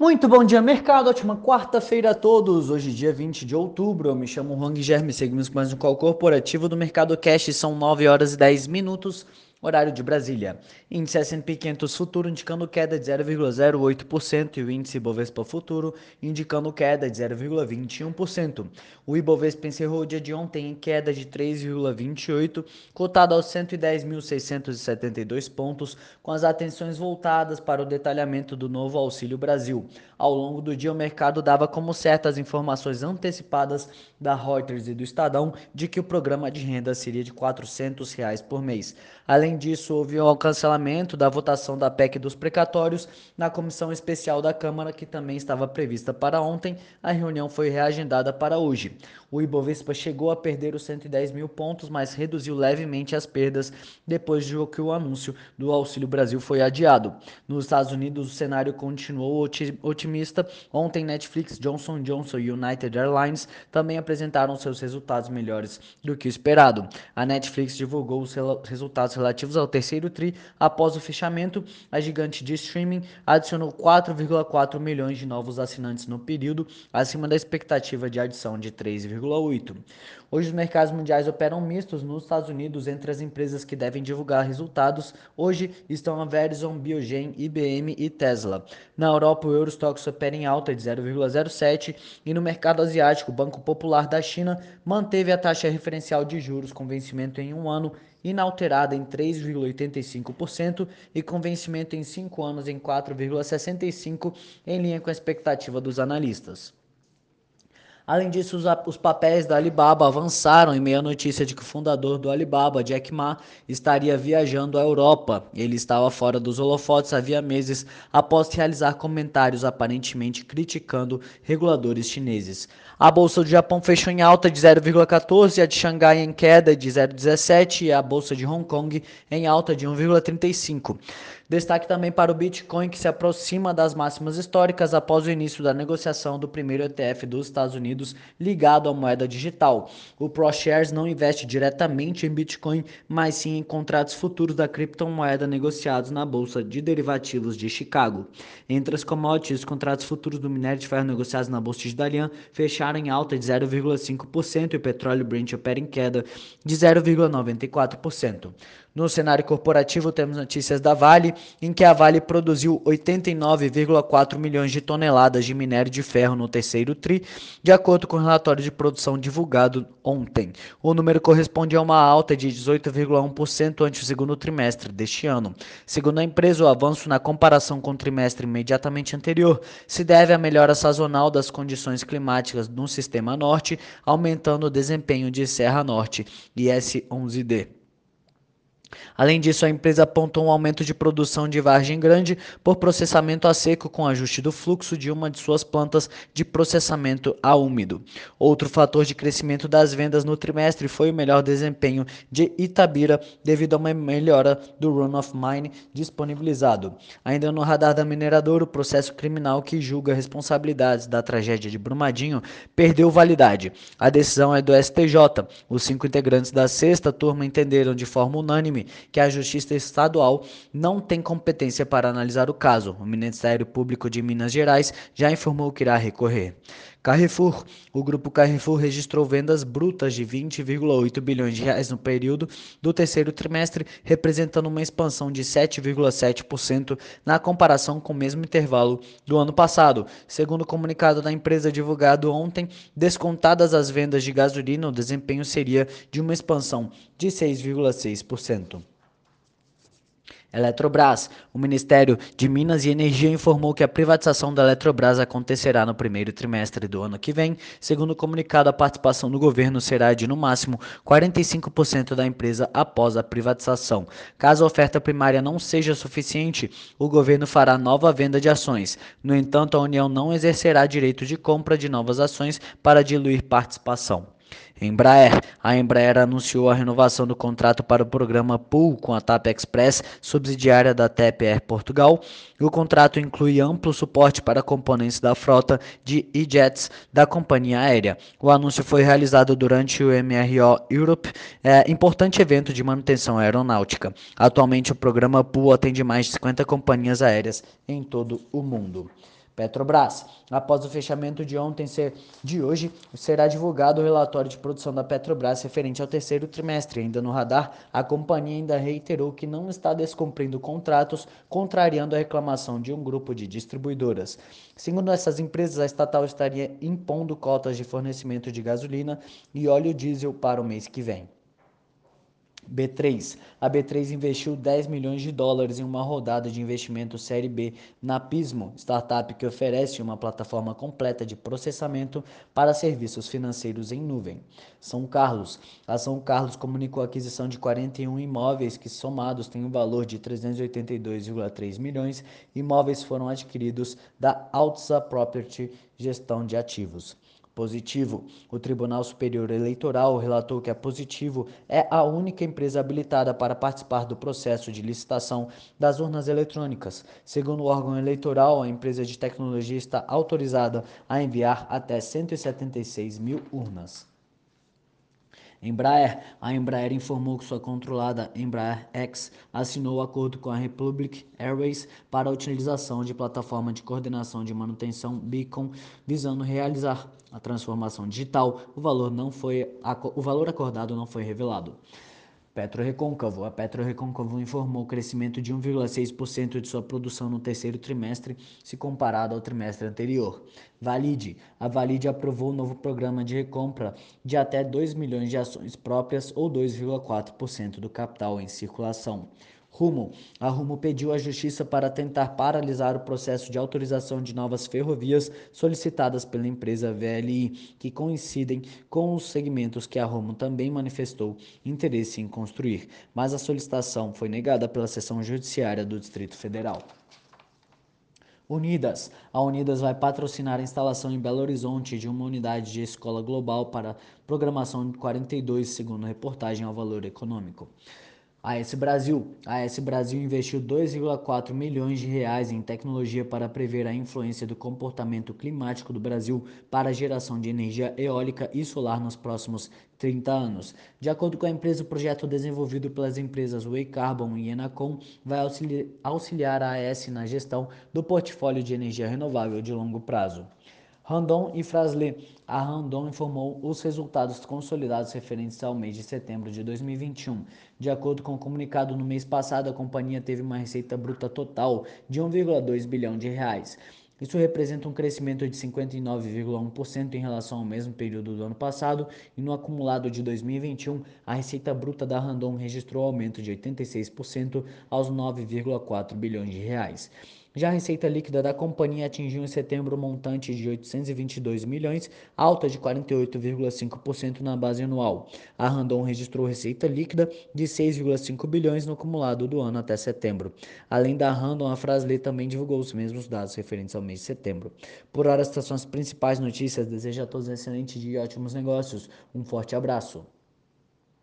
Muito bom dia, mercado. Ótima quarta-feira a todos. Hoje, dia 20 de outubro. Eu me chamo Juan Germe. Seguimos com mais um call corporativo do Mercado Cash. São 9 horas e 10 minutos horário de Brasília. Índice S&P 500 futuro indicando queda de 0,08% e o índice Ibovespa futuro indicando queda de 0,21%. O Ibovespa encerrou o dia de ontem em queda de 3,28, cotado aos 110.672 pontos, com as atenções voltadas para o detalhamento do novo Auxílio Brasil. Ao longo do dia, o mercado dava como certas informações antecipadas da Reuters e do Estadão de que o programa de renda seria de 400 reais por mês. Além disso, houve o cancelamento da votação da PEC dos precatórios na comissão especial da Câmara, que também estava prevista para ontem. A reunião foi reagendada para hoje. O Ibovespa chegou a perder os 110 mil pontos, mas reduziu levemente as perdas depois de que o anúncio do Auxílio Brasil foi adiado. Nos Estados Unidos, o cenário continuou otimista. Ontem, Netflix, Johnson Johnson e United Airlines também apresentaram seus resultados melhores do que o esperado. A Netflix divulgou os resultados relativos ao terceiro TRI após o fechamento. A gigante de streaming adicionou 4,4 milhões de novos assinantes no período, acima da expectativa de adição de 3,5 1,8. Hoje os mercados mundiais operam mistos nos Estados Unidos entre as empresas que devem divulgar resultados. Hoje estão a Verizon, Biogen, IBM e Tesla. Na Europa, o Eurostox opera em alta de 0,07 e no mercado asiático, o Banco Popular da China manteve a taxa referencial de juros com vencimento em um ano inalterada em 3,85% e com vencimento em 5 anos em 4,65%, em linha com a expectativa dos analistas. Além disso, os, os, papéis da Alibaba avançaram em meio à notícia de que o fundador do Alibaba, Jack Ma, estaria viajando à Europa. Ele estava fora dos holofotes havia meses após realizar comentários aparentemente criticando reguladores chineses. A bolsa do Japão fechou em alta de 0,14, a de Xangai em queda de 0,17 e a bolsa de Hong Kong em alta de 1,35. Destaque também para o Bitcoin, que se aproxima das máximas históricas após o início da negociação do primeiro ETF dos Estados Unidos ligado à moeda digital. O ProShares não investe diretamente em Bitcoin, mas sim em contratos futuros da criptomoeda negociados na Bolsa de Derivativos de Chicago. Entre as commodities, os contratos futuros do minério de ferro negociados na Bolsa de Dalian fecharam em alta de 0,5% e o petróleo Brent opera em queda de 0,94%. No cenário corporativo, temos notícias da Vale, em que a Vale produziu 89,4 milhões de toneladas de minério de ferro no terceiro TRI, de acordo com o relatório de produção divulgado ontem. O número corresponde a uma alta de 18,1% ante o segundo trimestre deste ano. Segundo a empresa, o avanço na comparação com o trimestre imediatamente anterior se deve à melhora sazonal das condições climáticas no sistema norte, aumentando o desempenho de Serra Norte e S11D. Além disso, a empresa apontou um aumento de produção de Vargem Grande por processamento a seco com ajuste do fluxo de uma de suas plantas de processamento a úmido. Outro fator de crescimento das vendas no trimestre foi o melhor desempenho de Itabira devido a uma melhora do run of mine disponibilizado. Ainda no radar da mineradora, o processo criminal que julga responsabilidades da tragédia de Brumadinho perdeu validade. A decisão é do STJ. Os cinco integrantes da sexta turma entenderam de forma unânime que a Justiça Estadual não tem competência para analisar o caso. O Ministério Público de Minas Gerais já informou que irá recorrer. Carrefour. O grupo Carrefour registrou vendas brutas de 20,8 bilhões de reais no período do terceiro trimestre, representando uma expansão de 7,7% na comparação com o mesmo intervalo do ano passado. Segundo o comunicado da empresa divulgado ontem, descontadas as vendas de gasolina, o desempenho seria de uma expansão de 6,6%. Eletrobras. O Ministério de Minas e Energia informou que a privatização da Eletrobras acontecerá no primeiro trimestre do ano que vem. Segundo o comunicado, a participação do governo será de no máximo 45% da empresa após a privatização. Caso a oferta primária não seja suficiente, o governo fará nova venda de ações. No entanto, a União não exercerá direito de compra de novas ações para diluir participação. Embraer. A Embraer anunciou a renovação do contrato para o programa Pool com a TAP Express, subsidiária da TAP Air Portugal. O contrato inclui amplo suporte para componentes da frota de e-jets da companhia aérea. O anúncio foi realizado durante o MRO Europe, é, importante evento de manutenção aeronáutica. Atualmente, o programa Pool atende mais de 50 companhias aéreas em todo o mundo. Petrobras. Após o fechamento de ontem ser de hoje, será divulgado o relatório de produção da Petrobras referente ao terceiro trimestre. Ainda no radar, a companhia ainda reiterou que não está descumprindo contratos, contrariando a reclamação de um grupo de distribuidoras. Segundo essas empresas, a estatal estaria impondo cotas de fornecimento de gasolina e óleo diesel para o mês que vem. B3. A B3 investiu 10 milhões de dólares em uma rodada de investimento Série B na Pismo, startup que oferece uma plataforma completa de processamento para serviços financeiros em nuvem. São Carlos. A São Carlos comunicou a aquisição de 41 imóveis que somados têm um valor de 382,3 milhões. Imóveis foram adquiridos da Altsa Property Gestão de Ativos. Positivo. O Tribunal Superior Eleitoral relatou que a Positivo é a única empresa habilitada para participar do processo de licitação das urnas eletrônicas. Segundo o órgão eleitoral, a empresa de tecnologia está autorizada a enviar até 176 mil urnas. Embraer. A Embraer informou que sua controlada Embraer X assinou o acordo com a Republic Airways para a utilização de plataforma de coordenação de manutenção Beacon, visando realizar a transformação digital. O valor não foi o valor acordado não foi revelado. Petro Recôncavo. A Petro Recôncavo informou o crescimento de 1,6% de sua produção no terceiro trimestre, se comparado ao trimestre anterior. Valide. A Valide aprovou o novo programa de recompra de até 2 milhões de ações próprias ou 2,4% do capital em circulação. Rumo. A Rumo pediu à Justiça para tentar paralisar o processo de autorização de novas ferrovias solicitadas pela empresa VLI, que coincidem com os segmentos que a Rumo também manifestou interesse em construir, mas a solicitação foi negada pela seção judiciária do Distrito Federal. Unidas. A Unidas vai patrocinar a instalação em Belo Horizonte de uma unidade de escola global para programação de 42, segundo reportagem ao valor econômico. AS Brasil. A AS Brasil investiu 2,4 milhões de reais em tecnologia para prever a influência do comportamento climático do Brasil para a geração de energia eólica e solar nos próximos 30 anos. De acordo com a empresa, o projeto desenvolvido pelas empresas Way Carbon e Enacom vai auxiliar a AS na gestão do portfólio de energia renovável de longo prazo. Randon e Frasle. A Randon informou os resultados consolidados referentes ao mês de setembro de 2021. De acordo com o comunicado, no mês passado a companhia teve uma receita bruta total de 1,2 bilhão de reais. Isso representa um crescimento de 59,1% em relação ao mesmo período do ano passado e no acumulado de 2021, a receita bruta da Randon registrou aumento de 86% aos 9,4 bilhões de reais. Já a receita líquida da companhia atingiu em setembro um montante de 822 milhões, alta de 48,5% na base anual. A Randon registrou receita líquida de 6,5 bilhões no acumulado do ano até setembro. Além da Randon, a Frasle também divulgou os mesmos dados referentes ao mês de setembro. Por hora, estas são as principais notícias. Desejo a todos um excelente dia e ótimos negócios. Um forte abraço.